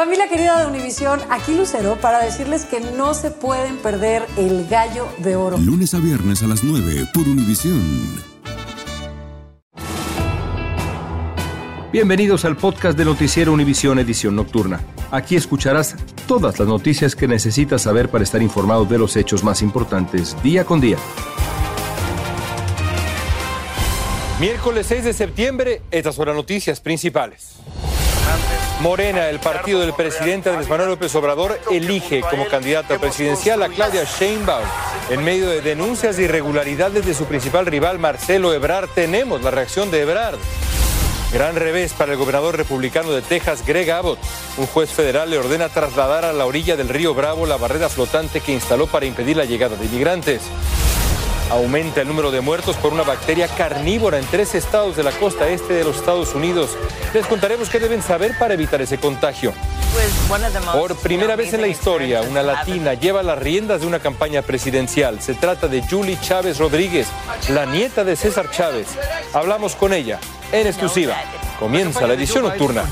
Familia querida de Univisión, aquí Lucero para decirles que no se pueden perder el gallo de oro. Lunes a viernes a las 9 por Univisión. Bienvenidos al podcast de Noticiero Univisión Edición Nocturna. Aquí escucharás todas las noticias que necesitas saber para estar informado de los hechos más importantes día con día. Miércoles 6 de septiembre, estas son las noticias principales. Morena, el partido del presidente Andrés Manuel López Obrador, elige como candidata presidencial a Claudia Sheinbaum. En medio de denuncias de irregularidades de su principal rival, Marcelo Ebrard, tenemos la reacción de Ebrard. Gran revés para el gobernador republicano de Texas, Greg Abbott. Un juez federal le ordena trasladar a la orilla del río Bravo la barrera flotante que instaló para impedir la llegada de inmigrantes. Aumenta el número de muertos por una bacteria carnívora en tres estados de la costa este de los Estados Unidos. Les contaremos qué deben saber para evitar ese contagio. Por primera vez en la historia, una latina lleva las riendas de una campaña presidencial. Se trata de Julie Chávez Rodríguez, la nieta de César Chávez. Hablamos con ella en exclusiva. Comienza la edición nocturna.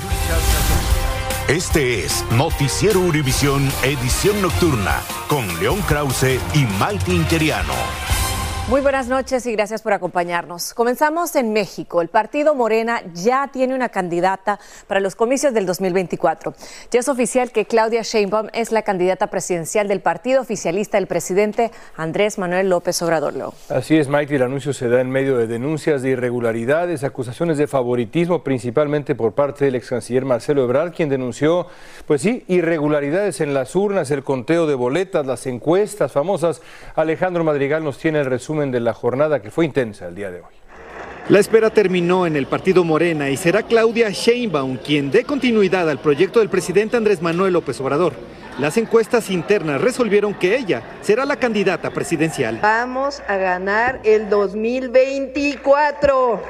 Este es Noticiero Univisión Edición Nocturna con León Krause y Maite Interiano. Muy buenas noches y gracias por acompañarnos. Comenzamos en México. El partido Morena ya tiene una candidata para los comicios del 2024. Ya es oficial que Claudia Sheinbaum es la candidata presidencial del partido oficialista del presidente Andrés Manuel López Obrador. Así es, Mike. El anuncio se da en medio de denuncias de irregularidades, acusaciones de favoritismo, principalmente por parte del ex canciller Marcelo Ebrard, quien denunció, pues sí, irregularidades en las urnas, el conteo de boletas, las encuestas famosas. Alejandro Madrigal nos tiene el resumen de la jornada que fue intensa el día de hoy. La espera terminó en el partido Morena y será Claudia Sheinbaum quien dé continuidad al proyecto del presidente Andrés Manuel López Obrador. Las encuestas internas resolvieron que ella será la candidata presidencial. Vamos a ganar el 2024.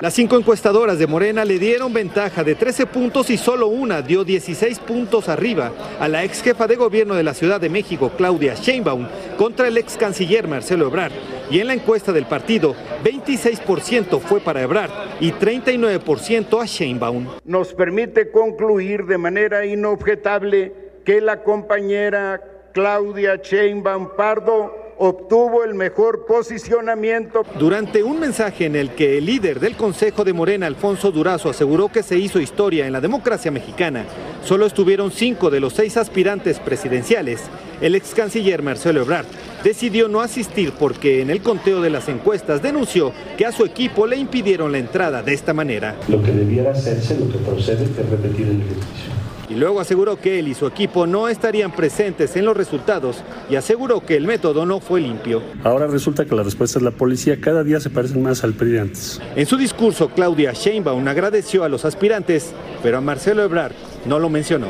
Las cinco encuestadoras de Morena le dieron ventaja de 13 puntos y solo una dio 16 puntos arriba a la ex jefa de gobierno de la Ciudad de México, Claudia Sheinbaum, contra el ex canciller Marcelo Ebrard. Y en la encuesta del partido, 26% fue para Ebrard y 39% a Sheinbaum. Nos permite concluir de manera inobjetable que la compañera Claudia Sheinbaum Pardo obtuvo el mejor posicionamiento. Durante un mensaje en el que el líder del Consejo de Morena, Alfonso Durazo, aseguró que se hizo historia en la democracia mexicana, solo estuvieron cinco de los seis aspirantes presidenciales. El ex canciller Marcelo Ebrard decidió no asistir porque en el conteo de las encuestas denunció que a su equipo le impidieron la entrada de esta manera. Lo que debiera hacerse, lo que procede es repetir el ejercicio y luego aseguró que él y su equipo no estarían presentes en los resultados y aseguró que el método no fue limpio. Ahora resulta que la respuesta de la policía cada día se parecen más al PRI antes. En su discurso, Claudia Sheinbaum agradeció a los aspirantes, pero a Marcelo Ebrard no lo mencionó.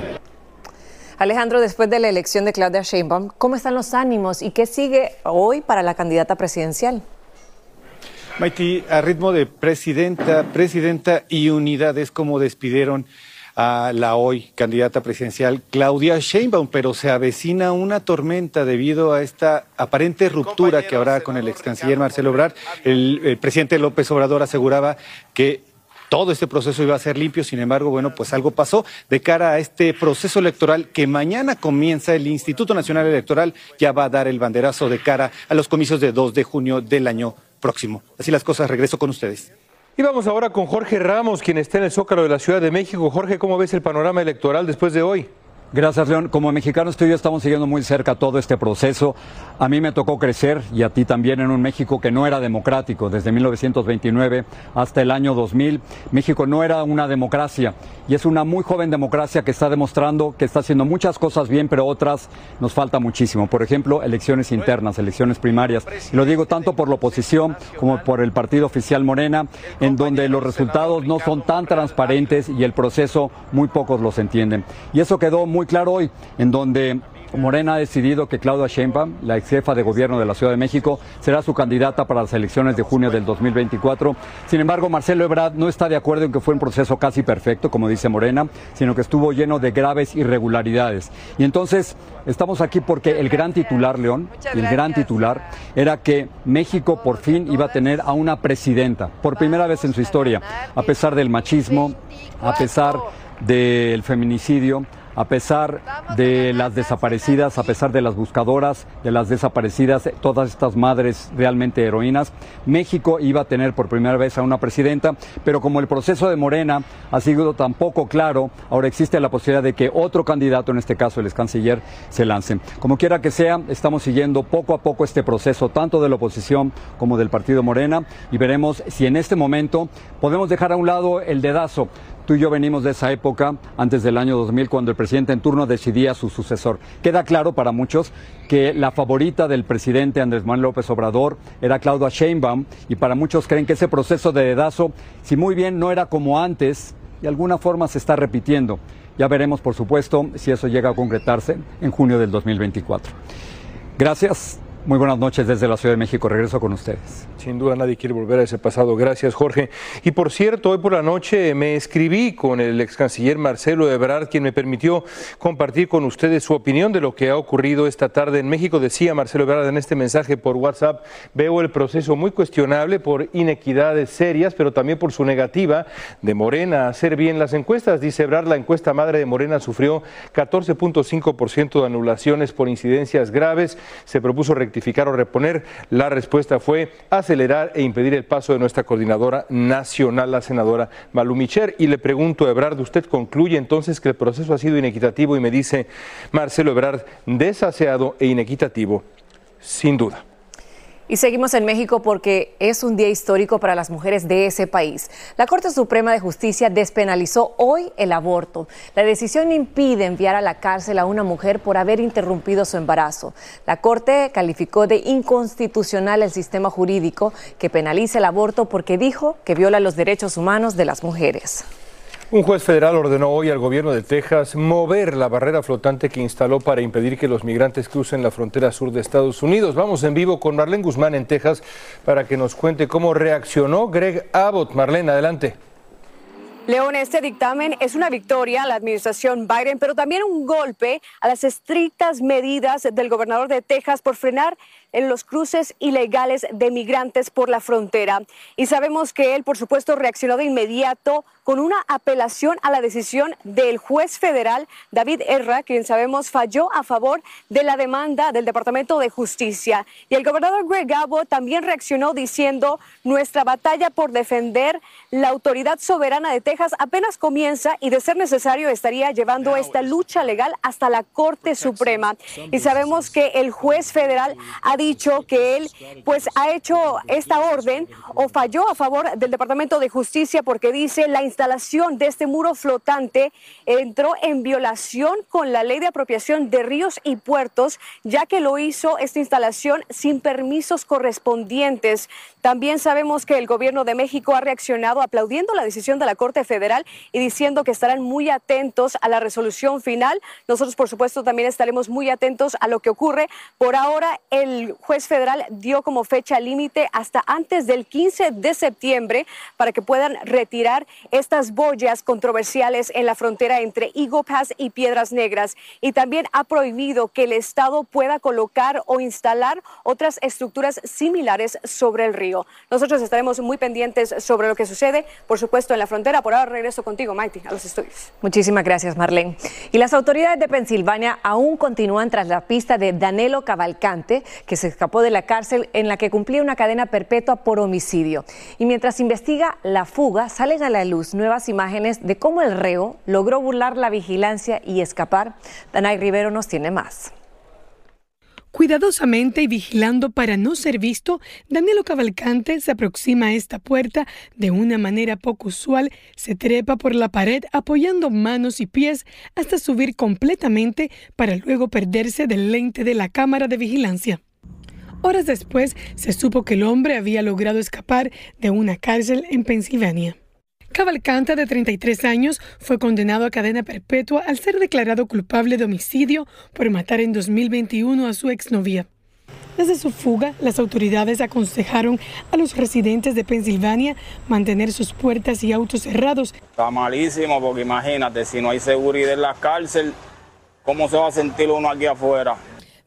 Alejandro, después de la elección de Claudia Sheinbaum, ¿cómo están los ánimos y qué sigue hoy para la candidata presidencial? Maiti, a ritmo de presidenta, presidenta y unidad es como despidieron a la hoy candidata presidencial Claudia Sheinbaum, pero se avecina una tormenta debido a esta aparente ruptura que habrá con el ex canciller Marcelo Obrador. El, presidente López Obrador aseguraba que todo este proceso iba a ser limpio, sin embargo, bueno, pues algo pasó de cara a este proceso electoral que mañana comienza el Instituto Nacional Electoral, ya va a dar el banderazo de cara a los comicios de 2 de junio del año próximo. Así las cosas, regreso con ustedes. Y vamos ahora con Jorge Ramos, quien está en el Zócalo de la Ciudad de México. Jorge, ¿cómo ves el panorama electoral después de hoy? Gracias, León. Como mexicanos, tú y yo estamos siguiendo muy cerca todo este proceso. A mí me tocó crecer y a ti también en un México que no era democrático desde 1929 hasta el año 2000. México no era una democracia y es una muy joven democracia que está demostrando que está haciendo muchas cosas bien, pero otras nos falta muchísimo. Por ejemplo, elecciones internas, elecciones primarias. Y lo digo tanto por la oposición como por el partido oficial Morena, en donde los resultados no son tan transparentes y el proceso muy pocos los entienden. Y eso quedó muy muy claro hoy, en donde Morena ha decidido que Claudia Sheinbaum, la ex jefa de gobierno de la Ciudad de México, será su candidata para las elecciones de junio del 2024. Sin embargo, Marcelo Ebrard no está de acuerdo en que fue un proceso casi perfecto, como dice Morena, sino que estuvo lleno de graves irregularidades. Y entonces estamos aquí porque el gran titular, León, el gran titular era que México por fin iba a tener a una presidenta, por primera vez en su historia, a pesar del machismo, a pesar del feminicidio, a pesar de las desaparecidas, a pesar de las buscadoras, de las desaparecidas, todas estas madres realmente heroínas, México iba a tener por primera vez a una presidenta, pero como el proceso de Morena ha sido tan poco claro, ahora existe la posibilidad de que otro candidato, en este caso el ex canciller, se lance. Como quiera que sea, estamos siguiendo poco a poco este proceso, tanto de la oposición como del partido Morena, y veremos si en este momento podemos dejar a un lado el dedazo Tú y yo venimos de esa época, antes del año 2000, cuando el presidente en turno decidía su sucesor. Queda claro para muchos que la favorita del presidente Andrés Manuel López Obrador era Claudia Sheinbaum y para muchos creen que ese proceso de dedazo, si muy bien no era como antes, de alguna forma se está repitiendo. Ya veremos, por supuesto, si eso llega a concretarse en junio del 2024. Gracias. Muy buenas noches desde la Ciudad de México. Regreso con ustedes. Sin duda nadie quiere volver a ese pasado. Gracias, Jorge. Y por cierto, hoy por la noche me escribí con el ex canciller Marcelo Ebrard, quien me permitió compartir con ustedes su opinión de lo que ha ocurrido esta tarde en México. Decía Marcelo Ebrard en este mensaje por WhatsApp, veo el proceso muy cuestionable por inequidades serias, pero también por su negativa de Morena a hacer bien las encuestas. Dice Ebrard, la encuesta madre de Morena sufrió 14.5% de anulaciones por incidencias graves. Se propuso rectificar o reponer? La respuesta fue acelerar e impedir el paso de nuestra coordinadora nacional, la senadora Malumicher. Y le pregunto a Ebrard, ¿usted concluye entonces que el proceso ha sido inequitativo? Y me dice Marcelo Ebrard, desaseado e inequitativo, sin duda. Y seguimos en México porque es un día histórico para las mujeres de ese país. La Corte Suprema de Justicia despenalizó hoy el aborto. La decisión impide enviar a la cárcel a una mujer por haber interrumpido su embarazo. La Corte calificó de inconstitucional el sistema jurídico que penaliza el aborto porque dijo que viola los derechos humanos de las mujeres. Un juez federal ordenó hoy al gobierno de Texas mover la barrera flotante que instaló para impedir que los migrantes crucen la frontera sur de Estados Unidos. Vamos en vivo con Marlene Guzmán en Texas para que nos cuente cómo reaccionó Greg Abbott. Marlene, adelante. León, este dictamen es una victoria a la administración Biden, pero también un golpe a las estrictas medidas del gobernador de Texas por frenar en los cruces ilegales de migrantes por la frontera. Y sabemos que él, por supuesto, reaccionó de inmediato con una apelación a la decisión del juez federal David Erra, quien sabemos falló a favor de la demanda del Departamento de Justicia. Y el gobernador Greg Abbott también reaccionó diciendo, nuestra batalla por defender la autoridad soberana de Texas apenas comienza y de ser necesario estaría llevando esta lucha legal hasta la Corte Suprema. Y sabemos que el juez federal ha dicho que él pues ha hecho esta orden o falló a favor del Departamento de Justicia porque dice la instalación de este muro flotante entró en violación con la ley de apropiación de ríos y puertos, ya que lo hizo esta instalación sin permisos correspondientes. También sabemos que el gobierno de México ha reaccionado aplaudiendo la decisión de la Corte Federal y diciendo que estarán muy atentos a la resolución final. Nosotros, por supuesto, también estaremos muy atentos a lo que ocurre. Por ahora, el juez federal dio como fecha límite hasta antes del 15 de septiembre para que puedan retirar estas boyas controversiales en la frontera entre Eagle y Piedras Negras. Y también ha prohibido que el Estado pueda colocar o instalar otras estructuras similares sobre el río. Nosotros estaremos muy pendientes sobre lo que sucede, por supuesto, en la frontera. Por ahora regreso contigo, Maite, a los estudios. Muchísimas gracias, Marlene. Y las autoridades de Pensilvania aún continúan tras la pista de Danilo Cavalcante, que se escapó de la cárcel en la que cumplía una cadena perpetua por homicidio. Y mientras investiga la fuga, salen a la luz nuevas imágenes de cómo el reo logró burlar la vigilancia y escapar. Danay Rivero nos tiene más. Cuidadosamente y vigilando para no ser visto, Danilo Cavalcante se aproxima a esta puerta de una manera poco usual, se trepa por la pared apoyando manos y pies hasta subir completamente para luego perderse del lente de la cámara de vigilancia. Horas después se supo que el hombre había logrado escapar de una cárcel en Pensilvania. Cavalcante, de 33 años, fue condenado a cadena perpetua al ser declarado culpable de homicidio por matar en 2021 a su exnovia. Desde su fuga, las autoridades aconsejaron a los residentes de Pensilvania mantener sus puertas y autos cerrados. Está malísimo porque imagínate, si no hay seguridad en la cárcel, ¿cómo se va a sentir uno aquí afuera?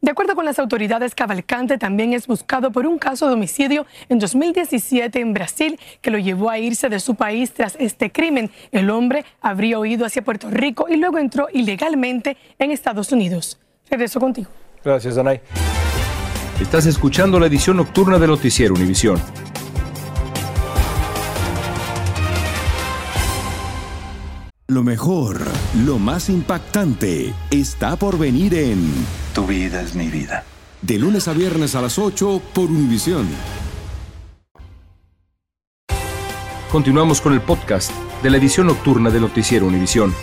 De acuerdo con las autoridades, Cavalcante también es buscado por un caso de homicidio en 2017 en Brasil que lo llevó a irse de su país tras este crimen. El hombre habría huido hacia Puerto Rico y luego entró ilegalmente en Estados Unidos. Regreso contigo. Gracias, Danay. Estás escuchando la edición nocturna de Noticiero Univisión. Lo mejor, lo más impactante, está por venir en Tu vida es mi vida. De lunes a viernes a las 8 por Univisión. Continuamos con el podcast de la edición nocturna de Noticiero Univisión.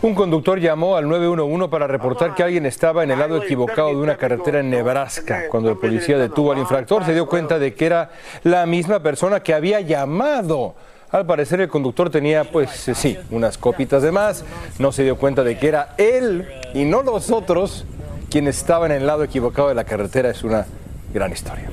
Un conductor llamó al 911 para reportar que alguien estaba en el lado equivocado de una carretera en Nebraska. Cuando el policía detuvo al infractor, se dio cuenta de que era la misma persona que había llamado. Al parecer el conductor tenía, pues eh, sí, unas copitas de más. No se dio cuenta de que era él y no los otros quienes estaban en el lado equivocado de la carretera. Es una gran historia.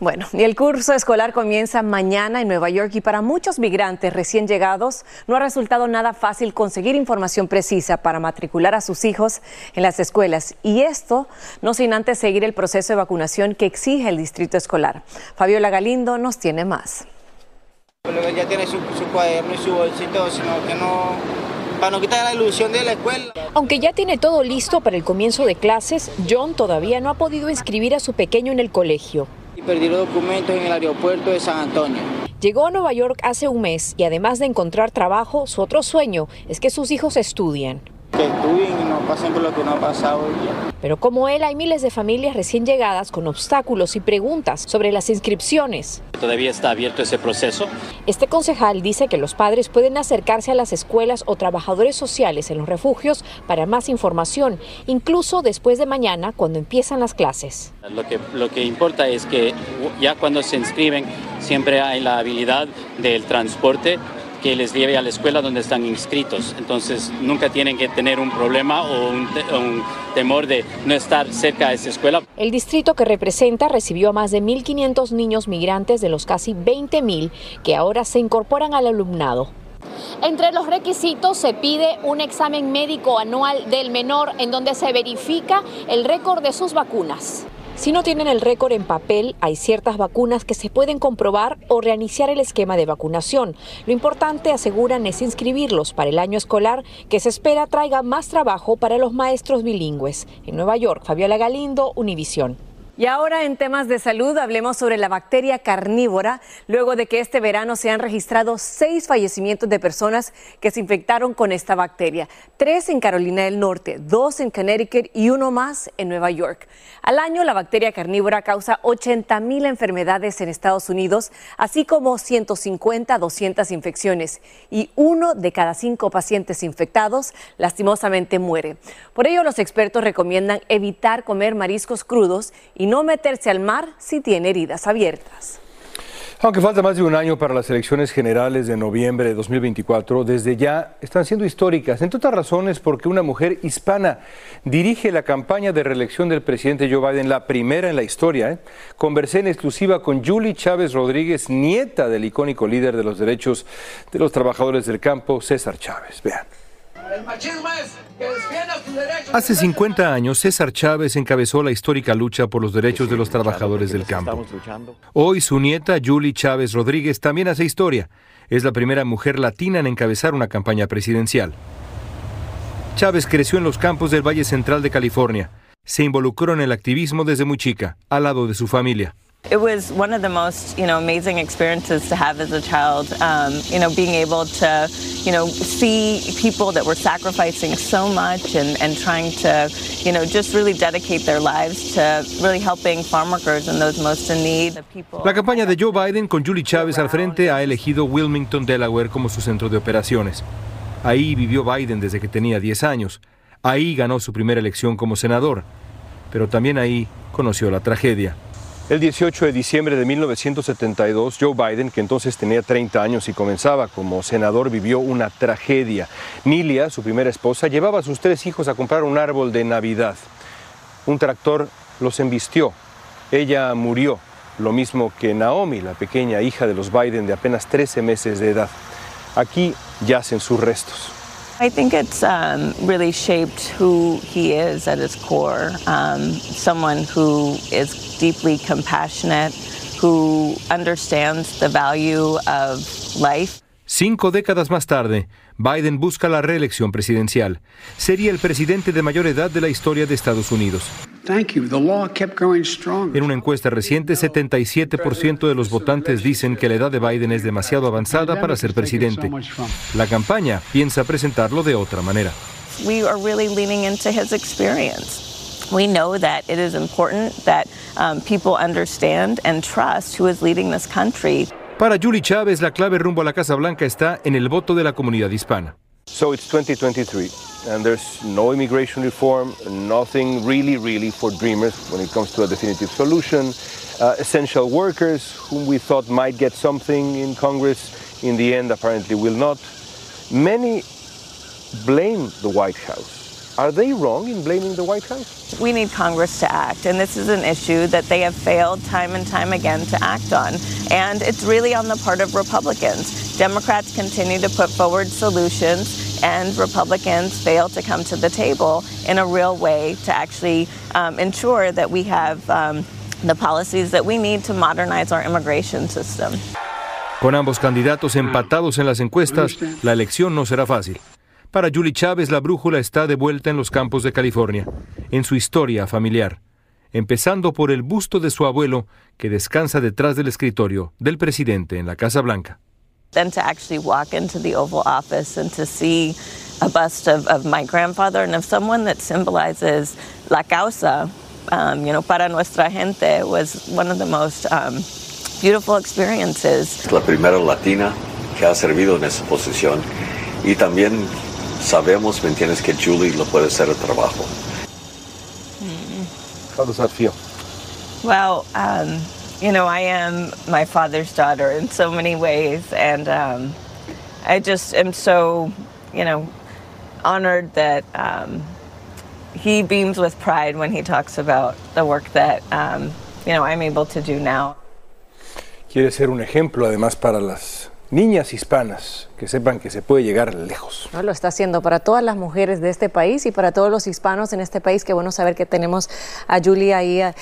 Bueno, y el curso escolar comienza mañana en Nueva York y para muchos migrantes recién llegados no ha resultado nada fácil conseguir información precisa para matricular a sus hijos en las escuelas. Y esto no sin antes seguir el proceso de vacunación que exige el distrito escolar. Fabiola Galindo nos tiene más. Ya tiene su, cuaderno y su bolsito, sino que no, para no quitar la ilusión de la escuela. Aunque ya tiene todo listo para el comienzo de clases, John todavía no ha podido inscribir a su pequeño en el colegio. Y perdí los documentos en el aeropuerto de San Antonio. Llegó a Nueva York hace un mes y además de encontrar trabajo, su otro sueño es que sus hijos estudien que estudien y no pasen por lo que no ha pasado Pero como él, hay miles de familias recién llegadas con obstáculos y preguntas sobre las inscripciones. ¿Todavía está abierto ese proceso? Este concejal dice que los padres pueden acercarse a las escuelas o trabajadores sociales en los refugios para más información, incluso después de mañana cuando empiezan las clases. Lo que, lo que importa es que ya cuando se inscriben siempre hay la habilidad del transporte que les lleve a la escuela donde están inscritos. Entonces nunca tienen que tener un problema o un, temor de no estar cerca de esa escuela. El distrito que representa recibió a más de 1.500 niños migrantes de los casi 20.000 que ahora se incorporan al alumnado. Entre los requisitos se pide un examen médico anual del menor en donde se verifica el récord de sus vacunas. Si no tienen el récord en papel, hay ciertas vacunas que se pueden comprobar o reiniciar el esquema de vacunación. Lo importante, aseguran, es inscribirlos para el año escolar que se espera traiga más trabajo para los maestros bilingües. En Nueva York, Fabiola Galindo, Univisión. Y ahora en temas de salud hablemos sobre la bacteria carnívora, luego de que este verano se han registrado seis fallecimientos de personas que se infectaron con esta bacteria, tres en Carolina del Norte, dos en Connecticut y uno más en Nueva York. Al año la bacteria carnívora causa 80 mil enfermedades en Estados Unidos, así como 150 a 200 infecciones y uno de cada cinco pacientes infectados lastimosamente muere. Por ello los expertos recomiendan evitar comer mariscos crudos y no meterse al mar si tiene heridas abiertas. Aunque falta más de un año para las elecciones generales de noviembre de 2024, desde ya están siendo históricas, entre otras razones porque una mujer hispana dirige la campaña de reelección del presidente Joe Biden, la primera en la historia. ¿eh? Conversé en exclusiva con Julie Chávez Rodríguez, nieta del icónico líder de los derechos de los trabajadores del campo, César Chávez. Vean. El machismo es que Hace 50 años, César Chávez encabezó la histórica lucha por los derechos de los trabajadores del campo. Hoy su nieta, Julie Chávez Rodríguez, también hace historia. Es la primera mujer latina en encabezar una campaña presidencial. Chávez creció en los campos del Valle Central de California. Se involucró en el activismo desde muy chica, al lado de su familia. It was one of the most, you know, amazing experiences to have as a child. Um, you know, being able to, you know, see people that were sacrificing so much and, and trying to, you know, just really dedicate their lives to really helping farm workers and those most in need. La campaña de Joe Biden con Julie Chávez al frente ha elegido Wilmington, Delaware como su centro de operaciones. Ahí vivió Biden desde que tenía 10 años. Ahí ganó su primera elección como senador. Pero también ahí conoció la tragedia. El 18 de diciembre de 1972, Joe Biden, que entonces tenía 30 años y comenzaba como senador, vivió una tragedia. Nilia, su primera esposa, llevaba a sus tres hijos a comprar un árbol de Navidad. Un tractor los embistió. Ella murió, lo mismo que Naomi, la pequeña hija de los Biden de apenas 13 meses de edad. Aquí yacen sus restos. I think it's um, really shaped who he is at his core. Um, someone who is deeply compassionate, who understands the value of life. Cinco décadas más tarde, Biden busca la reelección presidencial. Sería el presidente de mayor edad de la historia de Estados Unidos. En una encuesta reciente, 77% de los votantes dicen que la edad de Biden es demasiado avanzada para ser presidente. La campaña piensa presentarlo de otra manera. We are really leaning into his experience. We know that it is important that um, people understand and trust who is leading this country. Para Julie Chávez, la clave rumbo a la Casa Blanca está en el voto de la comunidad hispana. So it's 2023, and there's no immigration reform, nothing really, really for dreamers when it comes to a definitive solution. Uh, essential workers, whom we thought might get something in Congress, in the end apparently will not. Many blame the White House. Are they wrong in blaming the White House? We need Congress to act, and this is an issue that they have failed time and time again to act on. And it's really on the part of Republicans. Democrats continue to put forward solutions, and Republicans fail to come to the table in a real way to actually um, ensure that we have um, the policies that we need to modernize our immigration system. Con ambos candidatos empatados en las encuestas, la elección no será fácil. Para Julie Chávez, la brújula está de vuelta en los campos de California, en su historia familiar, empezando por el busto de su abuelo que descansa detrás del escritorio del presidente en la Casa Blanca. Then to actually walk into the Oval Office and to see a bust of, of my grandfather and of someone that symbolizes la causa, um, you know, para nuestra gente was one of the most um, beautiful experiences. La primera latina que ha servido en esa posición y también sabemos, ¿me entiendes?, que Julie lo puede hacer el trabajo. How does that feel? Well, um, you know, I am my father's daughter in so many ways, and um, I just am so, you know, honored that um, he beams with pride when he talks about the work that, um, you know, I'm able to do now. Quiere ser un ejemplo, además, para las niñas hispanas que sepan que se puede llegar lejos. No, lo está haciendo para todas las mujeres de este país y para todos los hispanos en este país. Qué bueno saber que tenemos a Julia ahí a,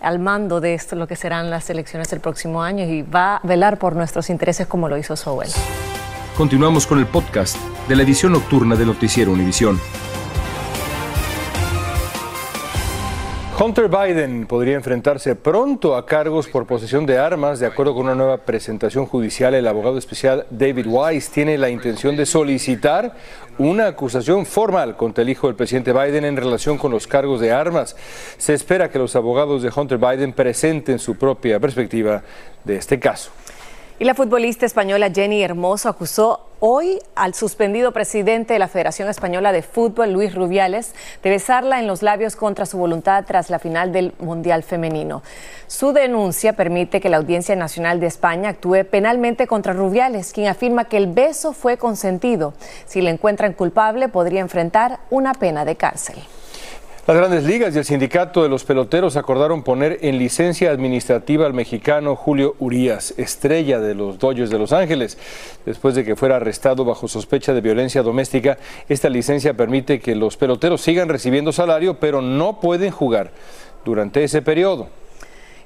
al mando de esto, lo que serán las elecciones del próximo año y va a velar por nuestros intereses como lo hizo su abuelo. Continuamos con el podcast de la edición nocturna de Noticiero Univisión. Hunter Biden podría enfrentarse pronto a cargos por posesión de armas. De acuerdo con una nueva presentación judicial, el abogado especial David Weiss tiene la intención de solicitar una acusación formal contra el hijo del presidente Biden en relación con los cargos de armas. Se espera que los abogados de Hunter Biden presenten su propia perspectiva de este caso. Y la futbolista española Jenny Hermoso acusó hoy al suspendido presidente de la Federación Española de Fútbol, Luis Rubiales, de besarla en los labios contra su voluntad tras la final del Mundial Femenino. Su denuncia permite que la Audiencia Nacional de España actúe penalmente contra Rubiales, quien afirma que el beso fue consentido. Si le encuentran culpable, podría enfrentar una pena de cárcel. Las grandes ligas y el sindicato de los peloteros acordaron poner en licencia administrativa al mexicano Julio Urías, estrella de los Dodgers de Los Ángeles. Después de que fuera arrestado bajo sospecha de violencia doméstica, esta licencia permite que los peloteros sigan recibiendo salario, pero no pueden jugar durante ese periodo.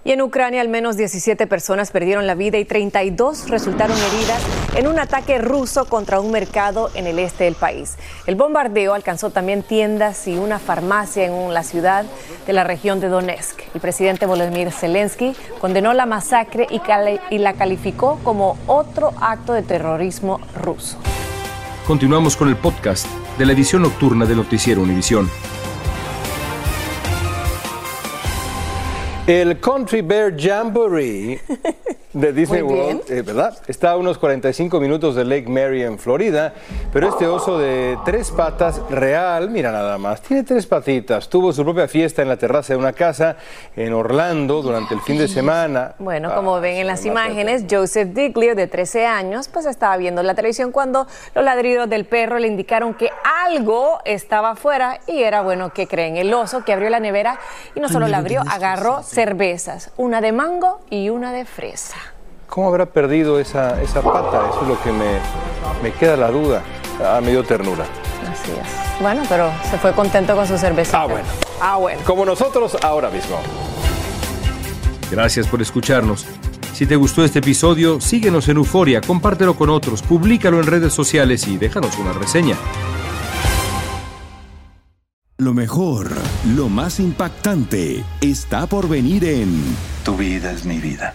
Y en Ucrania al menos 17 personas perdieron la vida y 32 resultaron heridas en un ataque ruso contra un mercado en el este del país. El bombardeo alcanzó también tiendas y una farmacia en la ciudad de la región de Donetsk. El presidente Volodymyr Zelensky condenó la masacre y, la calificó como otro acto de terrorismo ruso. Continuamos con el podcast de la edición nocturna de Noticiero Univisión. El Country Bear Jamboree de Disney. World, eh, ¿verdad? Está a unos 45 minutos de Lake Mary en Florida, pero este oso de tres patas real, mira nada más, tiene tres patitas. Tuvo su propia fiesta en la terraza de una casa en Orlando durante el fin de semana. Bueno, como ven en las imágenes, Joseph Diglio, de 13 años, pues estaba viendo la televisión cuando los ladridos del perro le indicaron que algo estaba afuera y era, bueno, ¿qué creen? El oso que abrió la nevera y no solo la abrió, agarró cervezas, una de mango y una de fresa. ¿Cómo habrá perdido esa, esa pata? Eso es lo que me, me queda la duda. Ah, me dio ternura. Así es. Bueno, pero se fue contento con su cerveza. Ah, bueno. Ah, bueno. Como nosotros ahora mismo. Gracias por escucharnos. Si te gustó este episodio, síguenos en Euforia, compártelo con otros, públicalo en redes sociales y déjanos una reseña. Lo mejor, lo más impactante, está por venir en Tu vida es mi vida.